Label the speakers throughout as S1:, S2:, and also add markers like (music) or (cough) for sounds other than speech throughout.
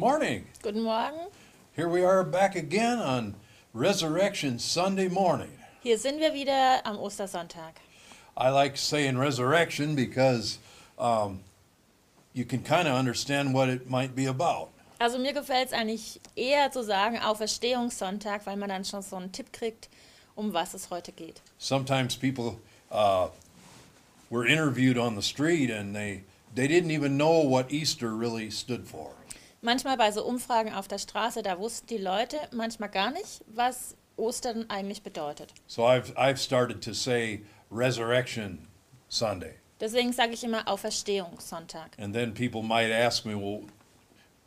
S1: morning.
S2: Guten Morgen.
S1: Here we are back again on Resurrection Sunday morning.
S2: Hier sind wir wieder am Ostersonntag.
S1: I like saying resurrection because um, you can kind of understand what it might be about.
S2: Also mir gefällt es eigentlich eher zu sagen Auferstehungssonntag, weil man dann schon so einen Tipp kriegt, um was es heute geht.
S1: Sometimes people uh, were interviewed on the street and they, they didn't even know what Easter really stood for.
S2: Manchmal bei so Umfragen auf der Straße, da wussten die Leute manchmal gar nicht, was Ostern eigentlich bedeutet.
S1: So I've, I've started to say Resurrection Sunday.
S2: Deswegen sage ich immer Auferstehungssonntag.
S1: And then people might ask me, well,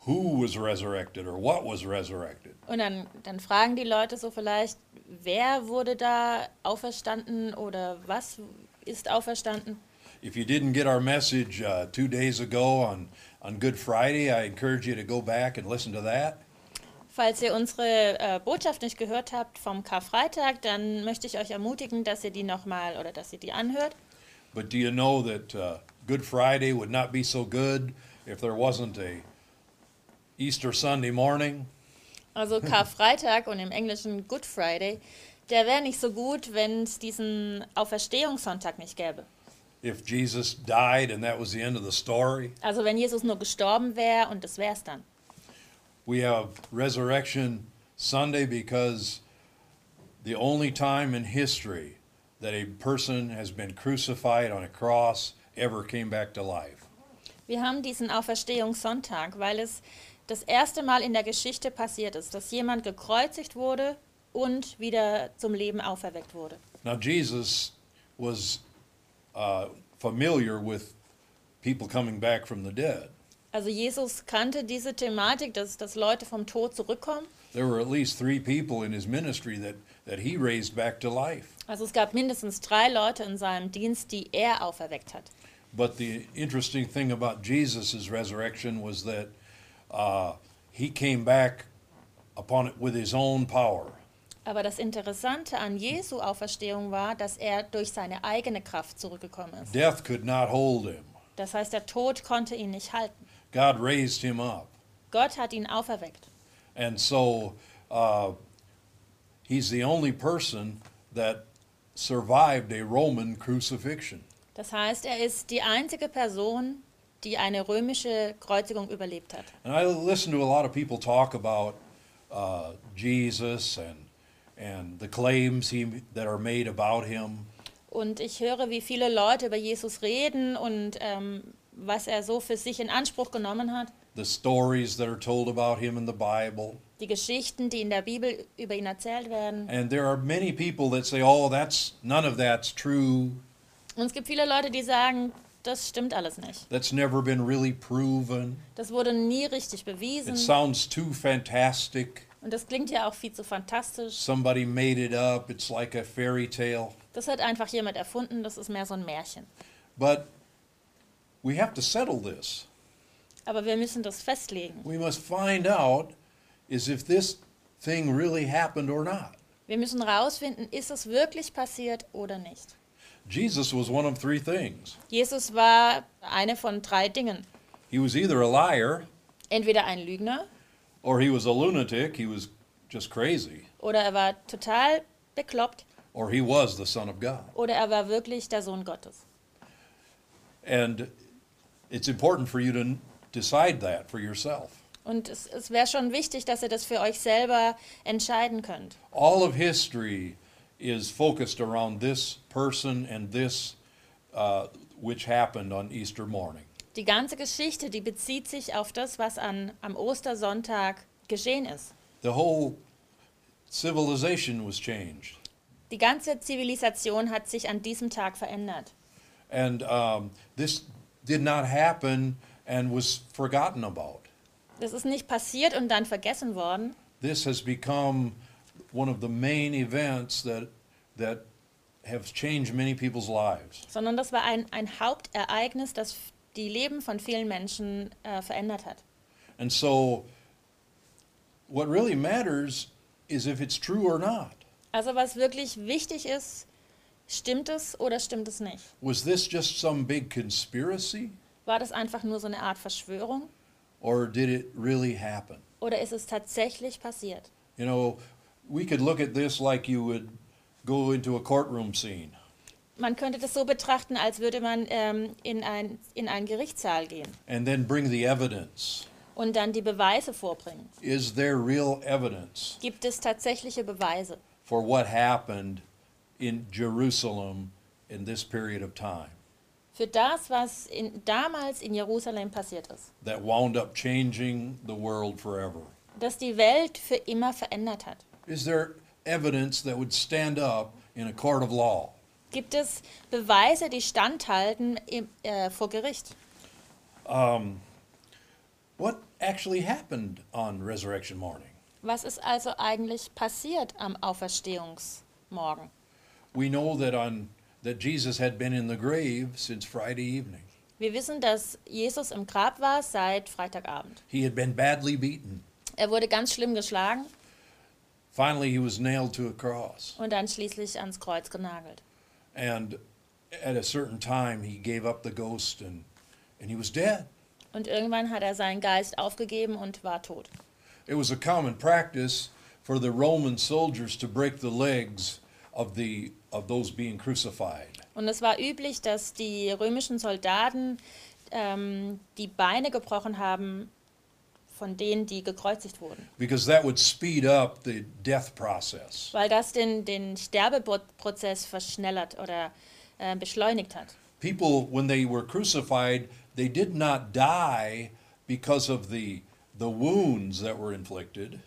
S1: who was resurrected or what was resurrected?
S2: Und dann, dann fragen die Leute so vielleicht, wer wurde da auferstanden oder was ist auferstanden?
S1: If you didn't get our message uh, two days ago on, on Good Friday, I encourage you to go back and listen to that.
S2: Falls ihr unsere äh, Botschaft nicht gehört habt vom Karfreitag, dann möchte ich euch ermutigen, dass ihr die nochmal oder dass ihr die anhört.
S1: But do you know that uh, Good Friday would not be so good if there wasn't a Easter Sunday morning?
S2: Also Karfreitag und im Englischen Good Friday, der wäre nicht so gut, wenn es diesen Auferstehungssonntag nicht gäbe.
S1: If Jesus died and that was the end of the story?
S2: Also wenn Jesus nur gestorben wäre und das wär's dann.
S1: We have Resurrection Sunday because the only time in history that a person has been crucified on a cross ever came back to life.
S2: Wir haben diesen Auferstehungssonntag, weil es das erste Mal in der Geschichte passiert ist, dass jemand gekreuzigt wurde und wieder zum Leben auferweckt wurde.
S1: Now, Jesus was uh, familiar with people coming back from the dead.
S2: Also Jesus kannte diese Thematik, dass, dass Leute vom Tod zurückkommen.
S1: There were at least three people in his ministry that, that he raised back to life.
S2: Also es gab mindestens drei Leute in seinem Dienst, die er auferweckt hat.
S1: But the interesting thing about Jesus' resurrection was that uh, he came back upon it with his own power.
S2: Aber das Interessante an Jesu Auferstehung war, dass er durch seine eigene Kraft zurückgekommen ist.
S1: Death could not hold him.
S2: Das heißt, der Tod konnte ihn nicht halten.
S1: God raised him up.
S2: Gott hat ihn auferweckt.
S1: And so uh, he's the only person that survived a Roman crucifixion.
S2: Das heißt, er ist die einzige Person, die eine römische Kreuzigung überlebt hat.
S1: And I listen to a lot of people talk about uh, Jesus and, and the claims he, that are made about him.
S2: Und ich höre, wie viele Leute über Jesus reden und ähm, was er so für sich in Anspruch genommen hat.
S1: the stories that are told about him in the Bible.
S2: Die Geschichten, die in der Bibel über ihn erzählt werden.
S1: And there are many people that say, "Oh, that's none of that's true.
S2: Und es gibt viele Leute, die sagen, das stimmt alles nicht.
S1: That's never been really proven.
S2: Das wurde nie richtig
S1: It
S2: bewiesen.
S1: sounds too fantastic.
S2: Und das klingt ja auch viel zu fantastisch.
S1: Somebody made it up. It's like a fairy tale."
S2: Das hat einfach jemand erfunden, das ist mehr so ein Märchen.
S1: But we have to settle this.
S2: Aber wir müssen das festlegen.
S1: We must find out is if this thing really happened or not.
S2: Wir müssen rausfinden, ist es wirklich passiert oder nicht.
S1: Jesus was one of three things.
S2: Jesus war eine von drei Dingen.
S1: He was either a liar
S2: Entweder ein Lügner
S1: or he was a lunatic, he was just crazy,
S2: oder er war total bekloppt
S1: or he was the son of God.
S2: oder er war wirklich der Sohn Gottes.
S1: And it's important for you to decide that for yourself.
S2: Und es, es wäre schon wichtig, dass ihr das für euch selber entscheiden könnt.
S1: All of history is focused around this person and this uh, which happened on Easter morning.
S2: Die ganze Geschichte, die bezieht sich auf das, was an, am Ostersonntag geschehen ist.
S1: The whole civilization was changed.
S2: Die ganze Zivilisation hat sich an diesem Tag verändert.
S1: And um, this did not happen and was forgotten about.
S2: Das ist nicht passiert und dann vergessen worden.
S1: This has become one of the main events that, that have changed many people's lives.
S2: sondern das war ein, ein Hauptereignis, das die Leben von vielen Menschen äh, verändert hat.
S1: And so, what really matters is if it's true or not.
S2: Also was wirklich wichtig ist, stimmt es oder stimmt es nicht?
S1: Was this just some big conspiracy?
S2: War das einfach nur so eine Art Verschwörung?
S1: or did it really happen?
S2: Oder ist es tatsächlich passiert?
S1: You know, we could look at this like you would go into a courtroom scene.
S2: Man könnte das so betrachten, als würde man ähm, in, ein, in einen Gerichtssaal gehen
S1: and then bring the evidence.
S2: und dann die Beweise vorbringen.
S1: Is there real evidence
S2: Gibt es tatsächliche Beweise
S1: for what happened in Jerusalem in this period of time
S2: für das, was in, damals in Jerusalem passiert ist?
S1: that wound up changing the world forever?
S2: Das die Welt für immer verändert hat.
S1: Is there evidence that would stand up in a court of law?
S2: Gibt es Beweise, die standhalten im, äh, vor Gericht?
S1: What actually happened on resurrection morning?
S2: Was ist also eigentlich passiert am Auferstehungsmorgen?
S1: We know that on that Jesus had been in the grave since Friday evening.
S2: Wir wissen, dass Jesus im Grab war seit Freitagabend.
S1: He had been badly beaten.
S2: Er wurde ganz schlimm geschlagen
S1: Finally, he was nailed to a cross.
S2: und dann schließlich ans Kreuz genagelt.
S1: And at a certain time, he gave up the ghost and, and he was dead.
S2: Und irgendwann hat er seinen Geist aufgegeben und war tot.
S1: It was a common practice for the Roman soldiers to break the legs of, the, of those being crucified.
S2: Und es war üblich, dass die römischen Soldaten ähm, die Beine gebrochen haben von denen, die gekreuzigt wurden.
S1: because that would speed up the death process.
S2: Weil das den, den Sterbeprozess verschnellert oder äh, beschleunigt hat.
S1: People, when they were crucified, they did not die because of the, the wounds that were inflicted.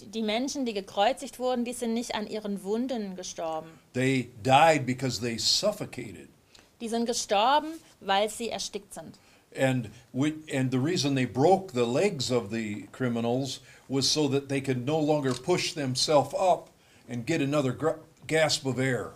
S2: Die- Menschen, die gekreuzigt wurden, die sind nicht an ihren Wunden gestorben.
S1: They died because they suffocated.
S2: Die sind gestorben, weil sie erstickt sind.
S1: And, we, and the reason they broke the legs of the criminals was so that they could no longer push themselves up and get another gasp of air.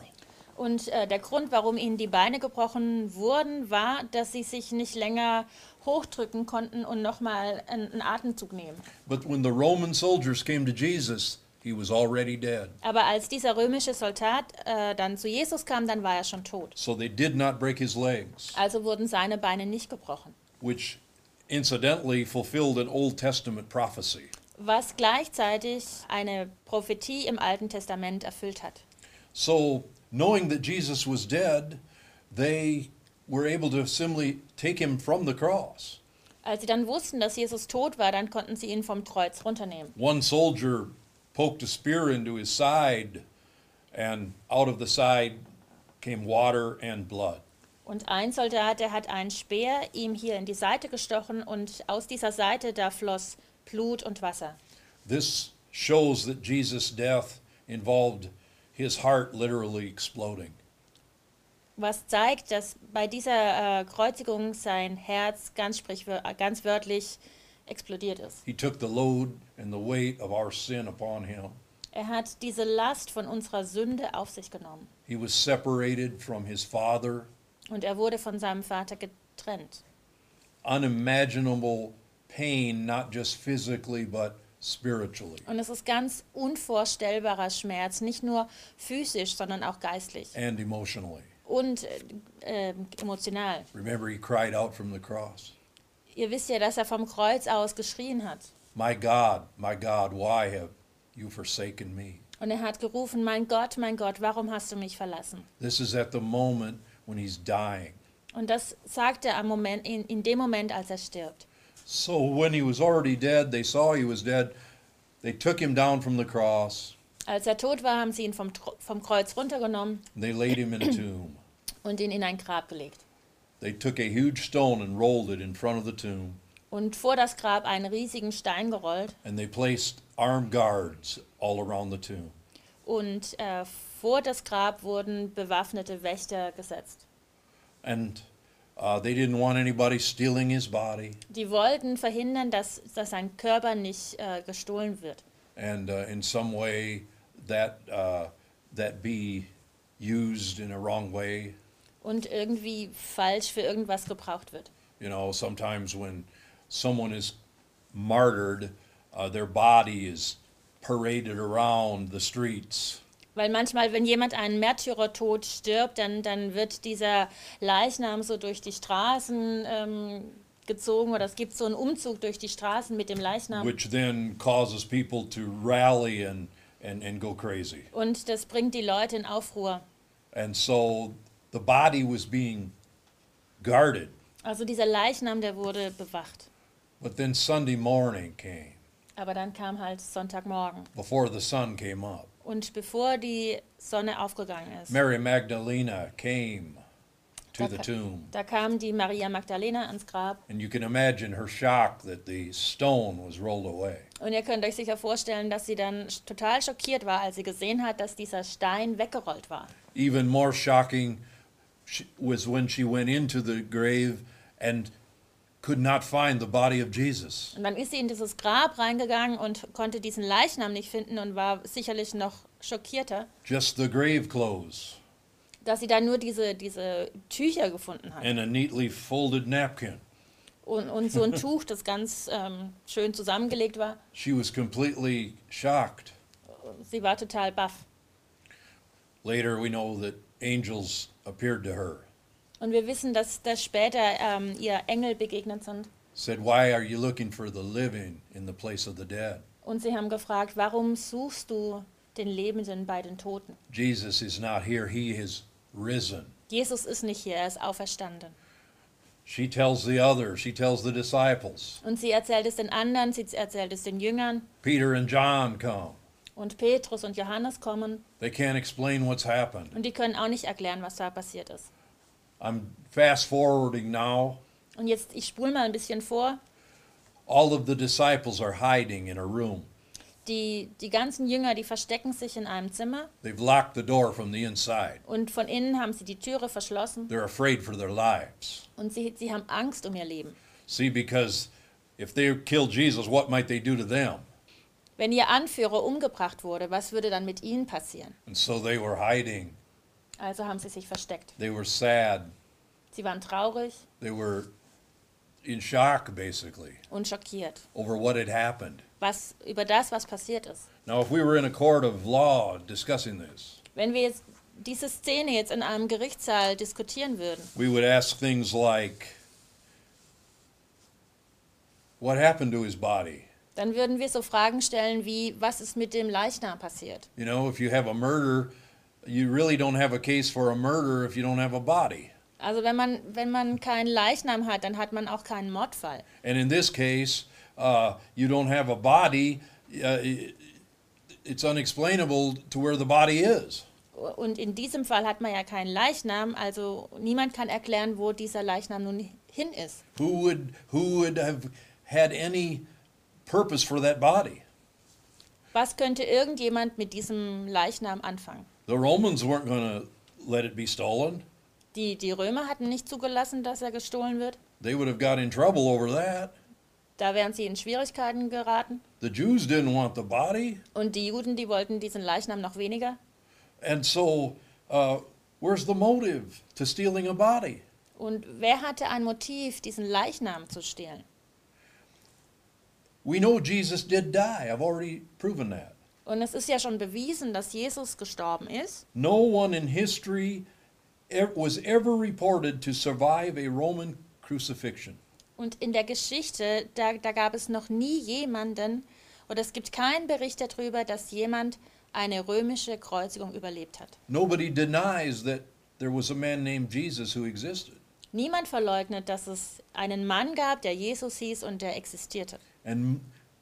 S2: Und äh, der Grund, warum ihnen die Beine gebrochen wurden, war, dass sie sich nicht länger hochdrücken konnten und nochmal einen, einen Atemzug nehmen.
S1: But when the Roman soldiers came to Jesus, he was already dead.
S2: Aber als dieser römische Soldat äh, dann zu Jesus kam, dann war er schon tot.
S1: So they did not break his legs,
S2: Also wurden seine Beine nicht gebrochen.
S1: which incidentally fulfilled an Old Testament prophecy.
S2: Was gleichzeitig eine Prophetie im Alten Testament erfüllt hat.
S1: So, knowing that Jesus was dead, they were able to simply take him from the cross.
S2: Als sie dann wussten, dass Jesus tot war, dann konnten sie ihn vom Kreuz runternehmen.
S1: One soldier poked a spear into his side, and out of the side came water and blood.
S2: Und ein Soldat, der hat einen Speer ihm hier in die Seite gestochen und aus dieser Seite da floss Blut und Wasser.
S1: This shows that Jesus' death involved his heart literally exploding.
S2: Was zeigt, dass bei dieser äh, Kreuzigung sein Herz ganz, äh, ganz wörtlich explodiert ist.
S1: He took the load and the weight of our sin upon him.
S2: Er hat diese Last von unserer Sünde auf sich genommen
S1: He was separated from his Father.
S2: und er wurde von seinem Vater getrennt.
S1: Unimaginable pain, not just physically, but spiritually
S2: Und es ist ganz unvorstellbarer Schmerz, nicht nur physisch, sondern auch geistlich
S1: and emotionally.
S2: und äh, äh, emotional.
S1: Remember, he cried out from the cross,
S2: Ihr wisst ja, dass er vom Kreuz aus geschrien hat.
S1: My God, my God, why have you forsaken me?
S2: Und er hat gerufen, mein Gott, mein Gott, warum hast du mich verlassen?
S1: This is at the moment when he's dying.
S2: Und das sagt er am Moment, in, in dem Moment, als er stirbt.
S1: So when he was already dead, they saw he was dead. They took him down from the cross
S2: Als er tot war, haben sie ihn vom, vom Kreuz runtergenommen
S1: they laid him in a tomb.
S2: und ihn in ein Grab gelegt.
S1: They took a huge stone and rolled it in front of the tomb,
S2: Und vor das Grab einen riesigen Stein gerollt
S1: and they placed armed guards all around the tomb.
S2: und äh, vor das Grab wurden bewaffnete Wächter gesetzt.
S1: And uh, they didn't want anybody stealing his body.
S2: Die wollten verhindern, dass, dass sein Körper nicht äh, gestohlen wird.
S1: and uh, in some way that uh, that be used in a wrong way.
S2: Und irgendwie falsch für irgendwas gebraucht wird.
S1: You know, sometimes when someone is martyred, uh, their body is paraded around the streets,
S2: Weil manchmal, wenn jemand einen Märtyrertod stirbt, dann, dann wird dieser Leichnam so durch die Straßen ähm, gezogen oder es gibt so einen Umzug durch die Straßen mit dem Leichnam.
S1: which then causes people to rally and, and, and go crazy.
S2: Und das bringt die Leute in Aufruhr.
S1: And so the body was being guarded.
S2: Also dieser Leichnam, der wurde bewacht.
S1: But then Sunday morning came,
S2: Aber dann kam halt Sonntagmorgen.
S1: before the sun came up.
S2: Und bevor die Sonne aufgegangen ist,
S1: Mary Magdalena came to the tomb.
S2: da kam die Maria Magdalena ans Grab.
S1: And you can imagine her shock that the stone was rolled away.
S2: Und ihr könnt euch sicher vorstellen, dass sie dann total schockiert war, als sie gesehen hat, dass dieser Stein weggerollt war.
S1: Even more shocking sh- was when she went into the grave and could not find the body of Jesus.
S2: Und dann ist sie in dieses Grab reingegangen und konnte diesen Leichnam nicht finden und war sicherlich noch schockierter,
S1: Just the grave clothes
S2: dass sie dann nur diese, diese Tücher gefunden hat.
S1: and a neatly folded napkin.
S2: Und, und so ein Tuch, das ganz ähm, schön zusammengelegt war.
S1: She was completely shocked.
S2: Sie war total baff.
S1: Later, we know that angels appeared to her,
S2: Und wir wissen, dass, dass später ähm, ihr Engel begegnet sind.
S1: said, Why are you looking for the living in the place of the dead?
S2: Und sie haben gefragt, warum suchst du den Lebenden bei den Toten?
S1: Jesus is not here, he is risen.
S2: Jesus ist nicht hier, er ist auferstanden.
S1: She tells the others, she tells the disciples.
S2: Und sie erzählt es den anderen, sie erzählt es den Jüngern.
S1: Peter and John come.
S2: Und Petrus und Johannes kommen.
S1: They can't explain what's happened.
S2: Und die können auch nicht erklären, was da passiert ist.
S1: I'm fast forwarding now.
S2: Und jetzt, ich spule mal ein bisschen vor.
S1: All of the disciples are hiding in a room.
S2: Die, die ganzen Jünger, die verstecken sich in einem Zimmer.
S1: They've locked the door from the inside.
S2: Und von innen haben sie die Türe verschlossen.
S1: They're afraid for their lives.
S2: Und sie, sie haben Angst um ihr Leben.
S1: See, because if they kill Jesus, what might they do to them?
S2: Wenn ihr Anführer umgebracht wurde, was würde dann mit ihnen passieren?
S1: And so they were hiding.
S2: Also haben sie sich versteckt.
S1: They were sad.
S2: Sie waren traurig
S1: They were in shock, basically,
S2: und schockiert.
S1: over what had happened.
S2: Was, über das, was passiert ist.
S1: Now, if we were in a court of law discussing this,
S2: Wenn wir jetzt diese Szene jetzt in einem Gerichtssaal diskutieren würden,
S1: we would ask things like What happened to his body?
S2: Dann würden wir so Fragen stellen wie, was ist mit dem Leichnam passiert?
S1: You know, if you have a murder, you really don't have a case for a murder if you don't have a body.
S2: Also wenn man, wenn man keinen Leichnam hat, dann hat man auch keinen Mordfall.
S1: And in this case, uh, you don't have a body. Uh, it's unexplainable to where the body is.
S2: Und in diesem Fall hat man ja keinen Leichnam, also niemand kann erklären, wo dieser Leichnam nun hin ist.
S1: Who would who would have had any purpose for that body?
S2: Was könnte irgendjemand mit diesem Leichnam anfangen?
S1: The Romans weren't going to let it be stolen.
S2: Die, die Römer hatten nicht zugelassen, dass er gestohlen wird.
S1: They would have got in trouble over that.
S2: Da wären sie in Schwierigkeiten geraten.
S1: The Jews didn't want the body,
S2: Und die Juden, die wollten diesen Leichnam noch weniger.
S1: and so uh, where's the motive to stealing a body?
S2: Und wer hatte ein Motiv, diesen Leichnam zu stehlen?
S1: We know Jesus did die. I've already proven that.
S2: Und es ist ja schon bewiesen, dass Jesus gestorben ist.
S1: No one in history ev- was ever reported to survive a Roman crucifixion.
S2: Und in der Geschichte, da, da gab es noch nie jemanden, oder es gibt keinen Bericht darüber, dass jemand eine römische Kreuzigung überlebt hat.
S1: Nobody denies that there was a man named Jesus who existed.
S2: Niemand verleugnet, dass es einen Mann gab, der Jesus hieß und der existierte.
S1: And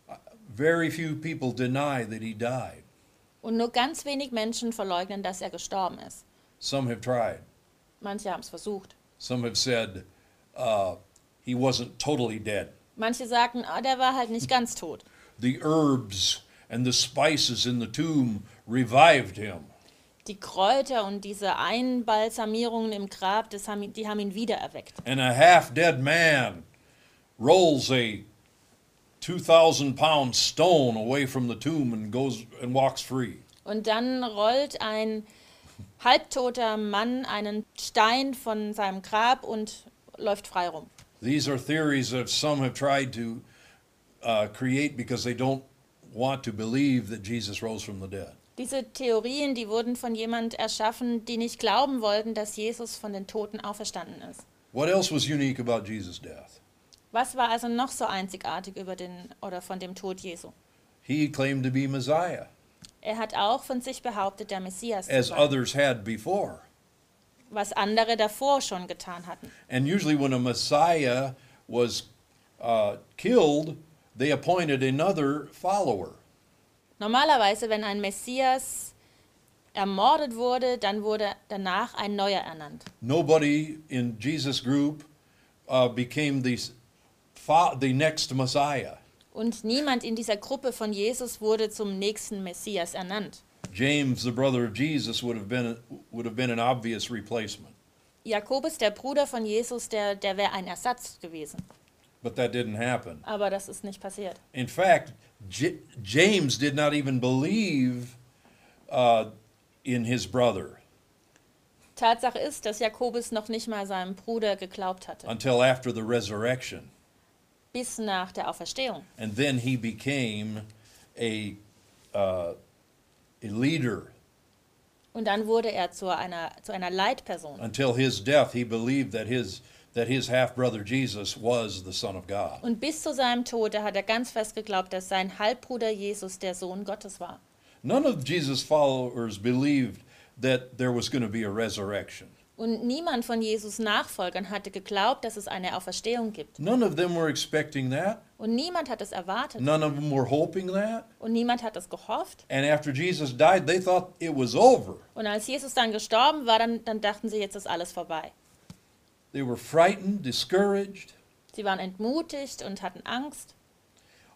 S1: uh, very few people deny that he died.
S2: Und nur ganz wenig Menschen verleugnen, dass er gestorben ist.
S1: Some have tried.
S2: Manche haben es versucht.
S1: Some have said uh, he wasn't totally dead.
S2: Manche sagten, ah, der war halt nicht ganz tot. (laughs)
S1: The herbs and the spices in the tomb revived him.
S2: Die Kräuter und diese Einbalsamierungen im Grab, das haben, die haben ihn wiedererweckt.
S1: And a half dead man rolls a 2,000 pound stone away from the tomb and goes and walks free.
S2: Und dann rollt ein halbtoter Mann einen Stein von seinem Grab und läuft frei rum.
S1: These are theories that some have tried to uh, create because they don't want to believe that Jesus rose from the dead.
S2: Diese Theorien, die wurden von jemand erschaffen, die nicht glauben wollten, dass Jesus von den Toten auferstanden ist.
S1: What else was unique about Jesus' death?
S2: Was war also noch so einzigartig über den oder von dem Tod Jesu?
S1: He claimed to be Messiah,
S2: Er hat auch von sich behauptet, der Messias zu
S1: as
S2: sein,
S1: others had before.
S2: was andere davor schon getan hatten.
S1: And usually, when a Messiah was uh, killed, they appointed another follower.
S2: Normalerweise, wenn ein Messias ermordet wurde, dann wurde danach ein neuer ernannt.
S1: Nobody in Jesus' group uh, became the, the next Messiah.
S2: Und niemand in dieser Gruppe von Jesus wurde zum nächsten Messias ernannt.
S1: James, the brother of Jesus, would have been, would have been an obvious replacement.
S2: Jakobus, der Bruder von Jesus, der, der wäre ein Ersatz gewesen.
S1: But that didn't happen.
S2: Aber das ist nicht passiert.
S1: In fact, J- James did not even believe uh, in his brother
S2: Tatsache ist, dass Jakobus noch nicht mal seinem Bruder geglaubt hatte,
S1: until after the resurrection.
S2: Bis nach der Auferstehung.
S1: And then he became a, uh, a leader.
S2: Und dann wurde er zu einer, zu einer Leitperson.
S1: Until his death, he believed that his, that his half brother Jesus was the Son of God.
S2: Und bis zu seinem Tod, da hat er ganz fest geglaubt, dass sein Halbbruder Jesus der Sohn Gottes war.
S1: None of Jesus' followers believed that there was going to be a resurrection.
S2: Und niemand von Jesus Nachfolgern hatte geglaubt, dass es eine Auferstehung gibt.
S1: None of them were expecting that.
S2: Und niemand hat es erwartet.
S1: None of them were hoping that.
S2: Und niemand hat es gehofft.
S1: And after Jesus died, they thought it was over.
S2: Und als Jesus dann gestorben war, dann, dann dachten sie, jetzt ist alles vorbei.
S1: They were frightened, discouraged.
S2: Sie waren entmutigt und hatten Angst.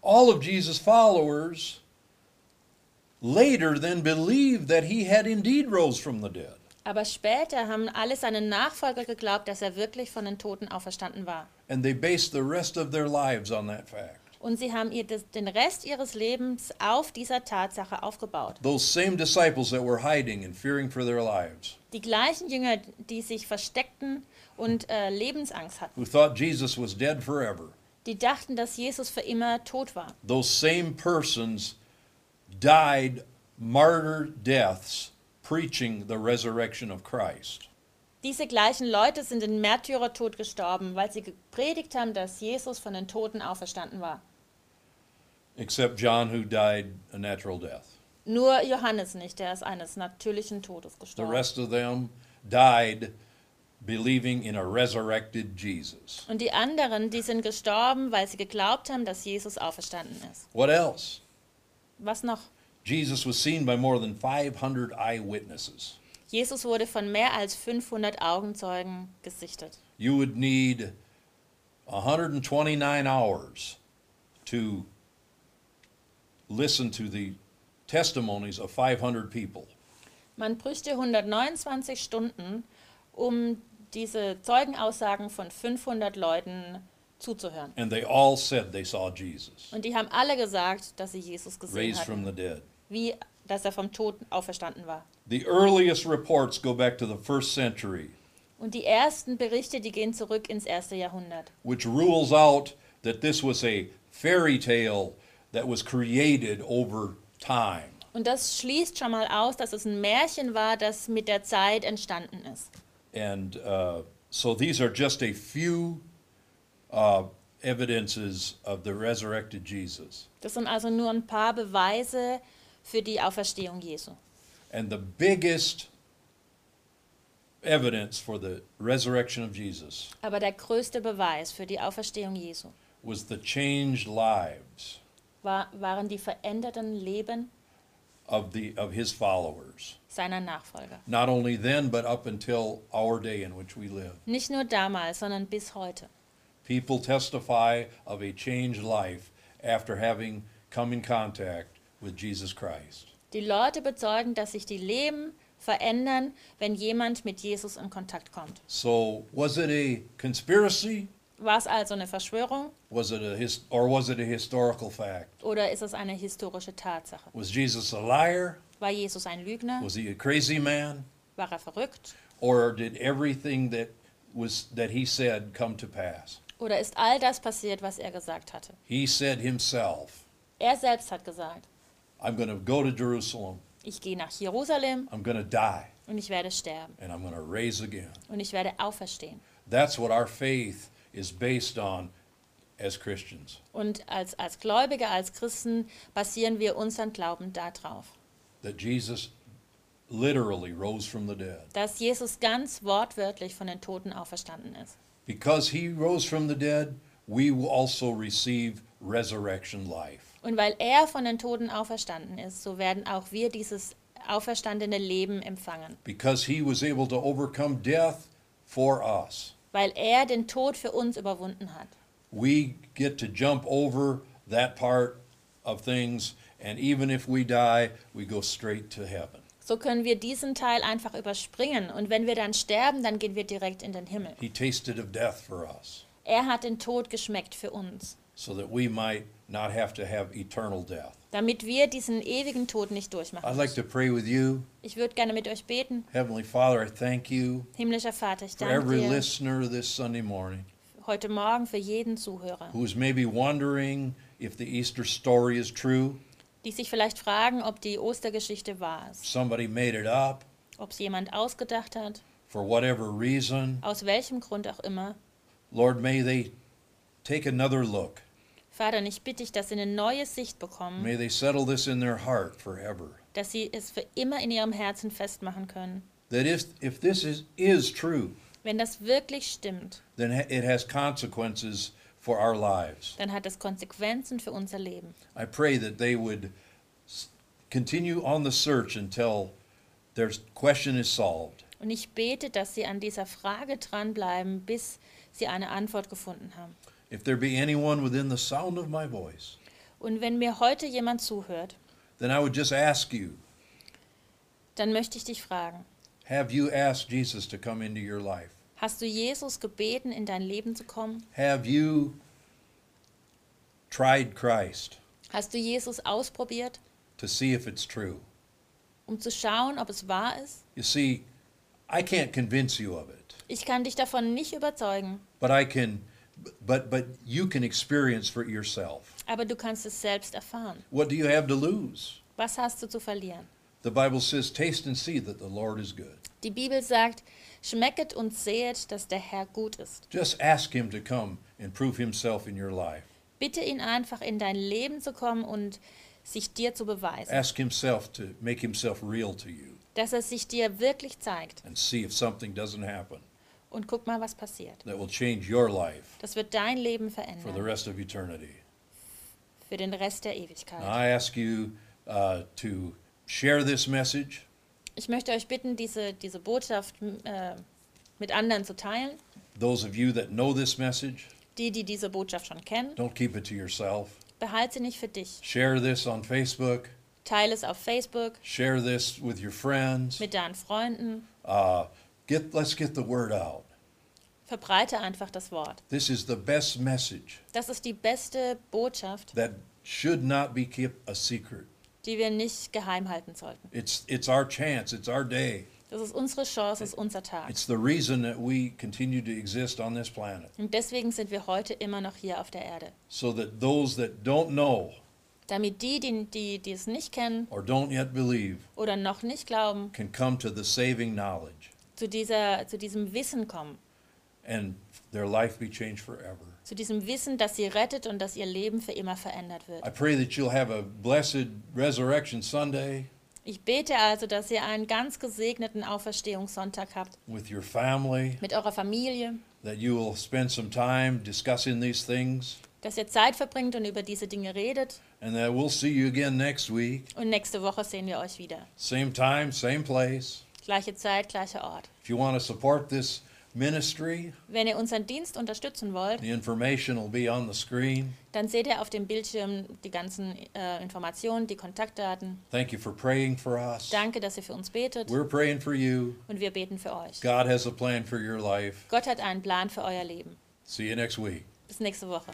S1: All of Jesus' followers later then believed that he had indeed rose from the dead.
S2: Aber später haben alle seine Nachfolger geglaubt, dass er wirklich von den Toten auferstanden war.
S1: And they based the rest of their lives on that fact.
S2: Und sie haben ihr das, den Rest ihres Lebens auf dieser Tatsache aufgebaut.
S1: Those same disciples that were hiding and fearing for their lives,
S2: Die gleichen Jünger, die sich versteckten und äh, Lebensangst hatten,
S1: who thought Jesus was dead forever,
S2: die dachten, dass Jesus für immer tot war.
S1: those same persons died martyr deaths preaching the resurrection of Christ.
S2: Diese gleichen Leute sind in Märtyrertod gestorben, weil sie gepredigt haben, dass Jesus von den Toten auferstanden war.
S1: Except John, who died a natural death.
S2: Nur Johannes nicht, der ist eines natürlichen Todes
S1: The
S2: gestorben.
S1: rest of them died believing in a resurrected Jesus.
S2: Und die anderen, die sind gestorben, weil sie geglaubt haben, dass Jesus auferstanden ist.
S1: What else?
S2: Was noch?
S1: Jesus was seen by more than 500 eyewitnesses.
S2: Jesus wurde von mehr als 500 Augenzeugen gesichtet.
S1: You would need 129 hours to listen to the testimonies of 500 people.
S2: Man bräuchte 129 Stunden, um diese Zeugenaussagen von 500 Leuten zuzuhören.
S1: And they all said they saw Jesus
S2: Und die haben alle gesagt, dass sie Jesus gesehen
S1: raised from the dead.
S2: Wie dass er vom Toten auferstanden war.
S1: The earliest reports go back to the first century,
S2: Und die ersten Berichte, die gehen zurück ins erste Jahrhundert.
S1: which rules out that this was a fairy tale that was created over time.
S2: Und das schließt schon mal aus, dass es ein Märchen war, das mit der Zeit entstanden ist.
S1: And uh, so these are just a few uh, evidences of the resurrected Jesus.
S2: Das sind also nur ein paar Beweise für die Auferstehung Jesu.
S1: And the biggest evidence for the resurrection of Jesus
S2: Aber der größte Beweis für die Auferstehung Jesu
S1: was the changed lives
S2: war, waren die veränderten Leben
S1: of, the, of his followers.
S2: seiner Nachfolger.
S1: Not only then, but up until our day in which we live.
S2: Nicht nur damals, sondern bis heute.
S1: People testify of a changed life after having come in contact with Jesus Christ.
S2: Die Leute bezeugen, dass sich die Leben verändern, wenn jemand mit Jesus in Kontakt kommt.
S1: So, was it a conspiracy?
S2: War es also eine Verschwörung
S1: Was it a his, or was it a historical fact?
S2: oder ist es eine historische Tatsache?
S1: Was Jesus a liar?
S2: War Jesus ein Lügner?
S1: Was he a crazy man?
S2: War er verrückt?
S1: Or did everything that was that he said come to pass?
S2: Oder ist all das passiert, was er gesagt hatte?
S1: He said himself,
S2: Er selbst hat gesagt,
S1: I'm going to go to Jerusalem.
S2: ich gehe nach Jerusalem
S1: I'm going to die
S2: und ich werde sterben
S1: and I'm going to raise again.
S2: und ich werde auferstehen.
S1: That's what our faith is based on as Christians
S2: Und als, als Gläubige, als Christen basieren wir unseren Glauben darauf,
S1: that Jesus literally rose from the dead.
S2: dass Jesus ganz wortwörtlich von den Toten auferstanden ist.
S1: Because he rose from the dead, we also receive resurrection life.
S2: Und weil er von den Toten auferstanden ist, so werden auch wir dieses auferstandene Leben empfangen.
S1: Because he was able to overcome death for us.
S2: Weil er den Tod für uns überwunden hat.
S1: We get to jump over that part of things, and even if we die, we go straight to heaven.
S2: So können wir diesen Teil einfach überspringen. Und wenn wir dann sterben, dann gehen wir direkt in den Himmel.
S1: He tasted of death for us,
S2: Er hat den Tod geschmeckt für uns,
S1: so that we might not have to have eternal death.
S2: damit wir diesen ewigen Tod nicht durchmachen.
S1: I'd like to pray with you.
S2: Ich würde gerne mit euch beten.
S1: Heavenly Father, I thank you
S2: Himmlischer Vater, ich
S1: for
S2: danke
S1: every
S2: dir
S1: listener this Sunday morning
S2: heute Morgen für jeden Zuhörer,
S1: who is maybe wondering if the Easter story is true.
S2: die sich vielleicht fragen, ob die Ostergeschichte wahr ist,
S1: Somebody made it up
S2: ob es jemand ausgedacht hat,
S1: for whatever reason.
S2: aus welchem Grund auch immer.
S1: Lord, may they take another look.
S2: Vater, ich bitte dich, dass sie eine neue Sicht bekommen,
S1: May they settle this in their heart forever.
S2: dass sie es für immer in ihrem Herzen festmachen können.
S1: That if, if this is, is true,
S2: Wenn das wirklich stimmt,
S1: then it has consequences for our lives.
S2: dann hat es Konsequenzen für unser Leben.
S1: I pray that they would continue on the search until their question is solved.
S2: Und ich bete, dass sie an dieser Frage dranbleiben, bis sie eine Antwort gefunden haben.
S1: If there be anyone within the sound of my voice,
S2: Und wenn mir heute jemand zuhört,
S1: then I would just ask you
S2: dann möchte ich dich fragen,
S1: have you asked Jesus to come into your life?
S2: hast du Jesus gebeten, in dein Leben zu kommen?
S1: Have you tried Christ
S2: Hast du Jesus ausprobiert,
S1: to see if it's true?
S2: um zu schauen, ob es wahr ist?
S1: You see, I can't convince you of it,
S2: Ich kann dich davon nicht überzeugen,
S1: but I can but but you can experience for yourself.
S2: aber du kannst es selbst erfahren.
S1: What do you have to lose?
S2: Was hast du zu verlieren?
S1: The Bible says, "Taste and see that the Lord is good."
S2: Die Bibel sagt, schmecket und sehet, dass der Herr gut ist.
S1: Just ask him to come and prove himself in your life.
S2: Bitte ihn einfach in dein Leben zu kommen und sich dir zu beweisen,
S1: Ask himself to make himself real to you
S2: dass er sich dir wirklich zeigt.
S1: and see if something doesn't happen
S2: Und guck mal, was passiert.
S1: that will change your life
S2: Das wird dein Leben
S1: for the
S2: verändern
S1: rest of eternity.
S2: für den Rest der
S1: Now,
S2: Ewigkeit.
S1: I ask you uh, to share this message.
S2: Ich möchte euch bitten, diese, diese Botschaft äh, mit anderen zu teilen.
S1: Those of you that know this message,
S2: Die, die diese Botschaft schon kennen,
S1: don't keep it to yourself.
S2: behalte sie nicht für dich.
S1: Share this on Facebook.
S2: Teile es auf Facebook
S1: Share this with your friends.
S2: mit deinen Freunden.
S1: Uh, get, let's get the word out.
S2: Verbreite einfach das Wort.
S1: This is the best message
S2: Das ist die beste Botschaft,
S1: that should not be kept a secret.
S2: die wir nicht geheim halten sollten.
S1: It's, it's our chance, it's our day.
S2: Das ist unsere Chance, das ist unser Tag.
S1: It's the reason that we continue to exist on this planet.
S2: Und deswegen sind wir heute immer noch hier auf der Erde.
S1: So that those that don't know
S2: Damit die, die, die, die es nicht kennen
S1: or don't yet believe
S2: oder noch nicht glauben,
S1: can come to the saving knowledge
S2: zu, dieser, zu diesem Wissen kommen.
S1: and their life be changed forever.
S2: Zu diesem Wissen, dass sie rettet und dass ihr Leben für immer verändert wird.
S1: I pray that you'll have a blessed Resurrection Sunday
S2: Ich bete also, dass ihr einen ganz gesegneten Auferstehungssonntag habt
S1: with your family,
S2: mit eurer Familie,
S1: that you will spend some time discussing these things,
S2: dass ihr Zeit verbringt und über diese Dinge redet.
S1: and that we'll see you again next week.
S2: Und nächste Woche sehen wir euch wieder.
S1: Same time, same place.
S2: Gleiche Zeit, gleicher Ort.
S1: If you want to support this ministry,
S2: Wenn ihr unseren Dienst unterstützen wollt,
S1: the information will be on the screen.
S2: dann seht ihr auf dem Bildschirm die ganzen äh, Informationen, die Kontaktdaten.
S1: Thank you for praying for us.
S2: Danke, dass ihr für uns betet
S1: We're praying for you.
S2: und wir beten für euch.
S1: God has a plan for your life.
S2: Gott hat einen Plan für euer Leben.
S1: See you next week.
S2: Bis nächste Woche.